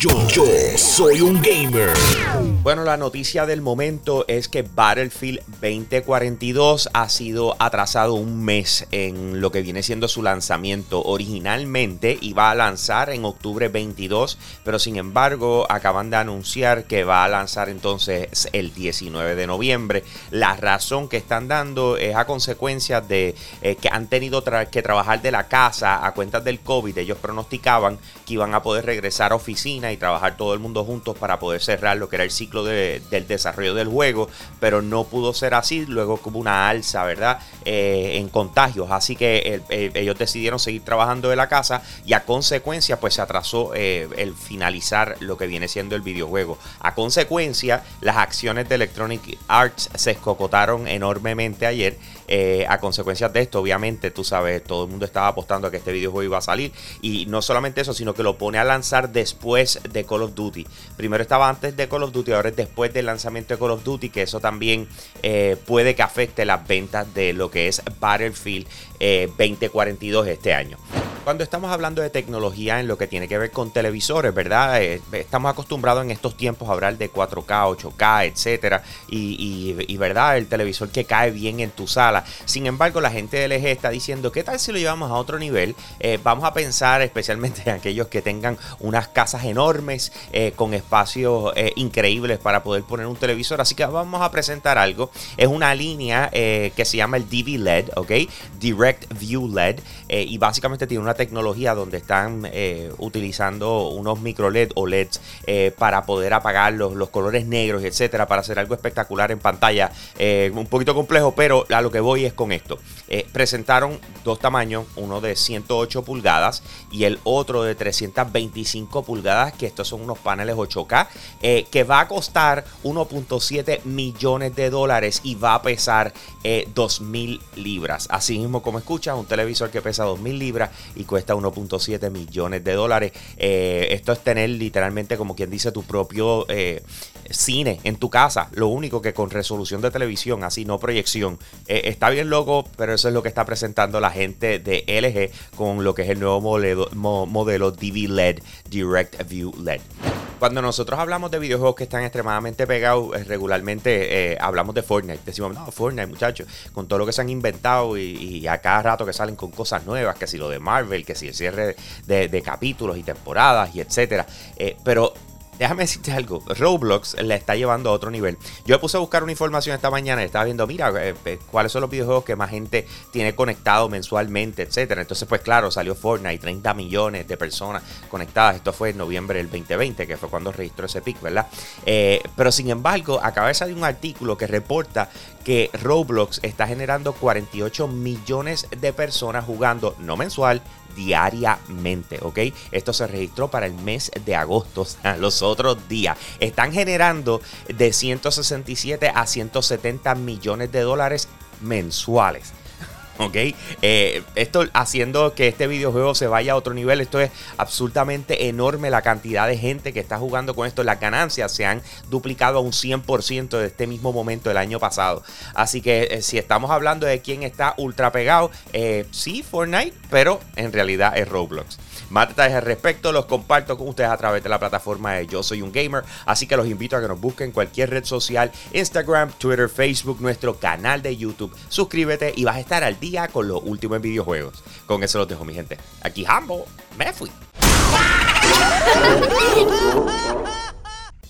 Yo, soy un gamer. Bueno, la noticia del momento es que Battlefield 2042 ha sido atrasado un mes en lo que viene siendo su lanzamiento. Originalmente iba a lanzar en octubre 22, pero sin embargo acaban de anunciar que va a lanzar entonces el 19 de noviembre. La razón que están dando es a consecuencia de eh, que han tenido que trabajar de la casa a cuentas del COVID. Ellos pronosticaban que iban a poder regresar a oficina y trabajar todo el mundo juntos para poder cerrar lo que era el ciclo del desarrollo del juego, pero no pudo ser así, luego hubo una alza, ¿verdad? Eh, en contagios, así que ellos decidieron seguir trabajando de la casa y a consecuencia pues se atrasó eh, el finalizar lo que viene siendo el videojuego. A consecuencia, las acciones de Electronic Arts se escocotaron enormemente ayer. Eh, a consecuencia de esto, obviamente, tú sabes, todo el mundo estaba apostando a que este videojuego iba a salir. Y no solamente eso, sino que lo pone a lanzar después de Call of Duty. Primero estaba antes de Call of Duty, ahora es después del lanzamiento de Call of Duty, que eso también eh, puede que afecte las ventas de lo que es Battlefield 2042 eh, este año. Cuando estamos hablando de tecnología en lo que tiene que ver con televisores, ¿verdad? Eh, estamos acostumbrados en estos tiempos a hablar de 4K, 8K, etcétera. Y, ¿verdad? El televisor que cae bien en tu sala. Sin embargo, la gente de LG está diciendo, ¿qué tal si lo llevamos a otro nivel? Eh, vamos a pensar especialmente en aquellos que tengan unas casas enormes eh, con espacios increíbles para poder poner un televisor. Así que vamos a presentar algo. Es una línea que se llama el DV LED, ¿ok? Direct View LED. y básicamente tiene una tecnología donde están eh, utilizando unos micro LED o LEDs eh, para poder apagar los, los, colores negros, etcétera, para hacer algo espectacular en pantalla. Eh, un poquito complejo, pero a lo que voy es con esto. presentaron dos tamaños, uno de 108 pulgadas y el otro de 325 pulgadas, que estos son unos paneles 8K, que va a costar 1.7 millones de dólares y va a pesar 2.000 libras. Así mismo como escuchas, un televisor que pesa 2.000 libras y cuesta 1.7 millones de dólares. Eh, esto es tener literalmente, como quien dice, tu propio eh, cine en tu casa. Lo único que con resolución de televisión, así no proyección. Eh, está bien loco, pero eso es lo que está presentando la gente de LG con lo que es el nuevo modelo, modelo DV LED, Direct View LED. Cuando nosotros hablamos de videojuegos que están extremadamente pegados, eh, regularmente eh, hablamos de Fortnite. Decimos, no, Fortnite, muchachos, con todo lo que se han inventado y, a cada rato que salen con cosas nuevas, que si lo de Marvel, que si el cierre de, capítulos y temporadas y etcétera. Eh, pero déjame decirte algo, Roblox le está llevando a otro nivel. Yo me puse a buscar una información esta mañana y estaba viendo, mira, eh, eh, cuáles son los videojuegos que más gente tiene conectado mensualmente, etcétera. Entonces, pues claro, salió Fortnite, 30 millones de personas conectadas. Esto fue en noviembre del 2020, que fue cuando registró ese pic, ¿verdad? Eh, pero sin embargo, acaba de salir un artículo que reporta que Roblox está generando 48 millones de personas jugando, no mensual, diariamente, ¿ok? Esto se registró para el mes de agosto, los otros días. Están generando de 167 a 170 millones de dólares mensuales. ¿Ok? Eh, esto haciendo que este videojuego se vaya a otro nivel. Esto es absolutamente enorme la cantidad de gente que está jugando con esto. Las ganancias se han duplicado a un 100% de este mismo momento del año pasado. Así que eh, si estamos hablando de quién está ultra pegado, eh, sí, Fortnite, pero en realidad es Roblox. Más detalles al respecto los comparto con ustedes a través de la plataforma de Yo Soy un Gamer. Así que los invito a que nos busquen en cualquier red social, Instagram, Twitter, Facebook, nuestro canal de YouTube. Suscríbete y vas a estar al día con lo último en videojuegos. Con eso los dejo, mi gente. Aquí Hambo, me fui.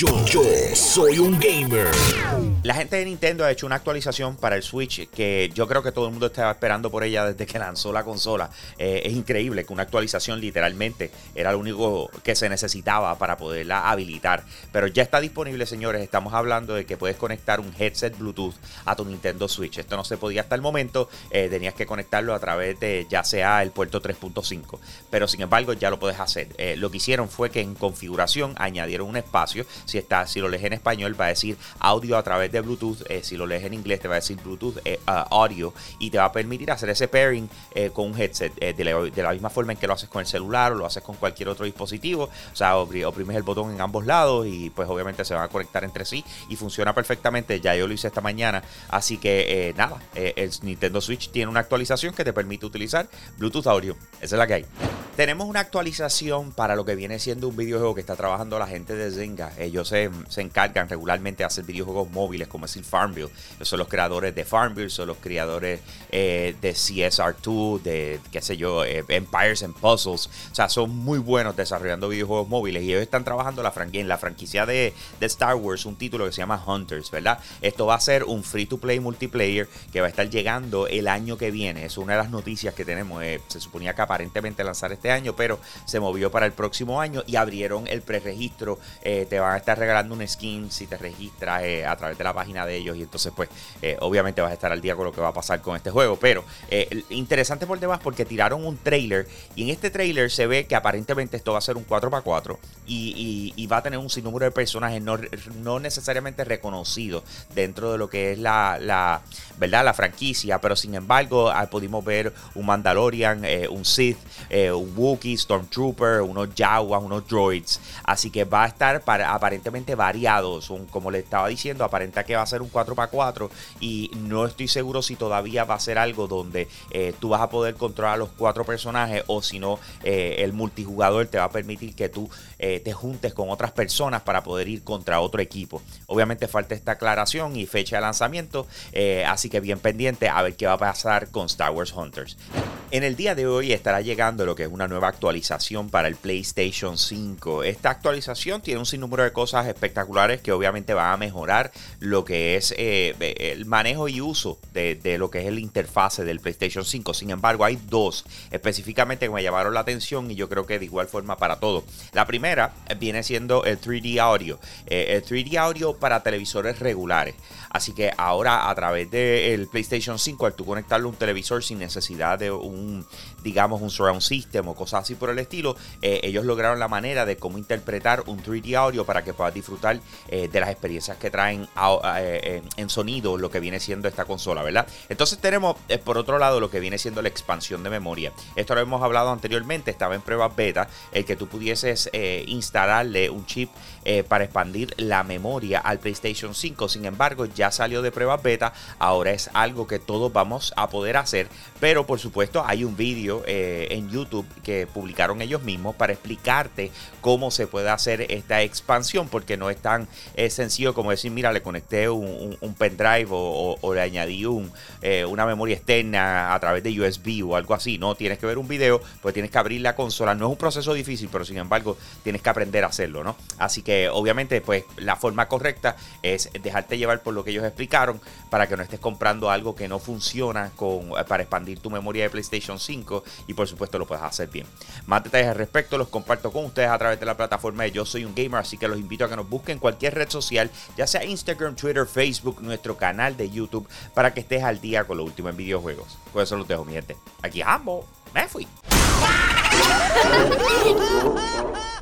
Yo, soy un gamer. La gente de Nintendo ha hecho una actualización para el Switch que yo creo que todo el mundo estaba esperando por ella desde que lanzó la consola. Eh, es increíble que una actualización literalmente era lo único que se necesitaba para poderla habilitar. Pero ya está disponible, señores. Estamos hablando de que puedes conectar un headset Bluetooth a tu Nintendo Switch. Esto no se podía hasta el momento. Eh, tenías que conectarlo a través de ya sea el puerto 3.5. Pero sin embargo ya lo puedes hacer. Eh, lo que hicieron fue que en configuración añadieron un espacio Si, está, si lo lees en español, va a decir audio a través de Bluetooth. Eh, si lo lees en inglés, te va a decir Bluetooth uh, audio y te va a permitir hacer ese pairing con un headset de la, misma forma en que lo haces con el celular o lo haces con cualquier otro dispositivo. O sea, oprimes el botón en ambos lados y pues obviamente se van a conectar entre sí y funciona perfectamente. Ya yo lo hice esta mañana. Así que nada, el Nintendo Switch tiene una actualización que te permite utilizar Bluetooth audio. Esa es la que hay. Tenemos una actualización para lo que viene siendo un videojuego que está trabajando la gente de Zynga. Ellos se, encargan regularmente de hacer videojuegos móviles, como el Farmville. Ellos son los creadores de Farmville, son los creadores eh, de CSR2, de qué sé yo, eh, Empires and Puzzles. O sea, son muy buenos desarrollando videojuegos móviles y ellos están trabajando la en la franquicia de, Star Wars, un título que se llama Hunters, ¿verdad? Esto va a ser un free to play multiplayer que va a estar llegando el año que viene. Es una de las noticias que tenemos. Eh, se suponía que aparentemente lanzar este año, pero se movió para el próximo año y abrieron el preregistro. Te van a estar regalando un skin si te registras eh, a través de la página de ellos y entonces pues eh, obviamente vas a estar al día con lo que va a pasar con este juego. Pero interesante por demás porque tiraron un trailer y en este trailer se ve que aparentemente esto va a ser un 4x4 y, va a tener un sinnúmero de personajes no, no necesariamente reconocidos dentro de lo que es la, la, ¿verdad? la franquicia, pero sin embargo ah, pudimos ver un Mandalorian, un Sith, un Wookiee, Stormtrooper, unos Jawas, unos droids. Así que va a estar para, aparentemente variados. como le estaba diciendo, aparenta que va a ser un 4x4 y no estoy seguro si todavía va a ser algo donde eh, tú vas a poder controlar a los cuatro personajes o si no, eh, el multijugador te va a permitir que tú eh, te juntes con otras personas para poder ir contra otro equipo. Obviamente falta esta aclaración y fecha de lanzamiento, así que bien pendiente a ver qué va a pasar con Star Wars Hunters. En el día de hoy estará llegando lo que es una nueva actualización para el PlayStation 5. Esta actualización tiene un sinnúmero de cosas espectaculares que obviamente van a mejorar lo que es eh, el manejo y uso de, lo que es el interfase del PlayStation 5. Sin embargo, hay dos específicamente que me llamaron la atención y yo creo que de igual forma para todo. La primera viene siendo el 3D audio. Eh, el 3D audio para televisores regulares. Así que ahora a través del PlayStation 5, al tú conectarle un televisor sin necesidad de un, digamos, un surround system o cosas así por el estilo, eh, ellos lograron la manera de cómo interpretar un 3D audio para que puedas disfrutar eh, de las experiencias que traen eh, en sonido lo que viene siendo esta consola, ¿verdad? Entonces tenemos por otro lado lo que viene siendo la expansión de memoria. Esto lo hemos hablado anteriormente, estaba en pruebas beta, el que tú pudieses instalarle un chip para expandir la memoria al PlayStation 5. Sin embargo, ya salió de pruebas beta, ahora es algo que todos vamos a poder hacer, pero por supuesto hay un vídeo en YouTube que publicaron ellos mismos para explicarte cómo se puede hacer esta expansión, porque no es tan sencillo como decir, mira, le conecté un, pendrive o, le añadí eh, una memoria externa a través de USB o algo así. No, tienes que ver un video, pues tienes que abrir la consola. No es un proceso difícil, pero sin embargo tienes que aprender a hacerlo, ¿no? Así que obviamente, pues la forma correcta es dejarte llevar por lo que ellos explicaron para que no estés comprando algo que no funciona con, para expandir tu memoria de PlayStation 5 y por supuesto lo puedes hacer bien. Más detalles al respecto los comparto con ustedes a través de la plataforma de Yo Soy un Gamer, así que los invito a que nos busquen cualquier red social, ya sea Instagram, Twitter, Facebook, nuestro canal de YouTube, para que estés al día con lo último en videojuegos. Por eso los dejo, mi gente. Aquí ambos. Me fui.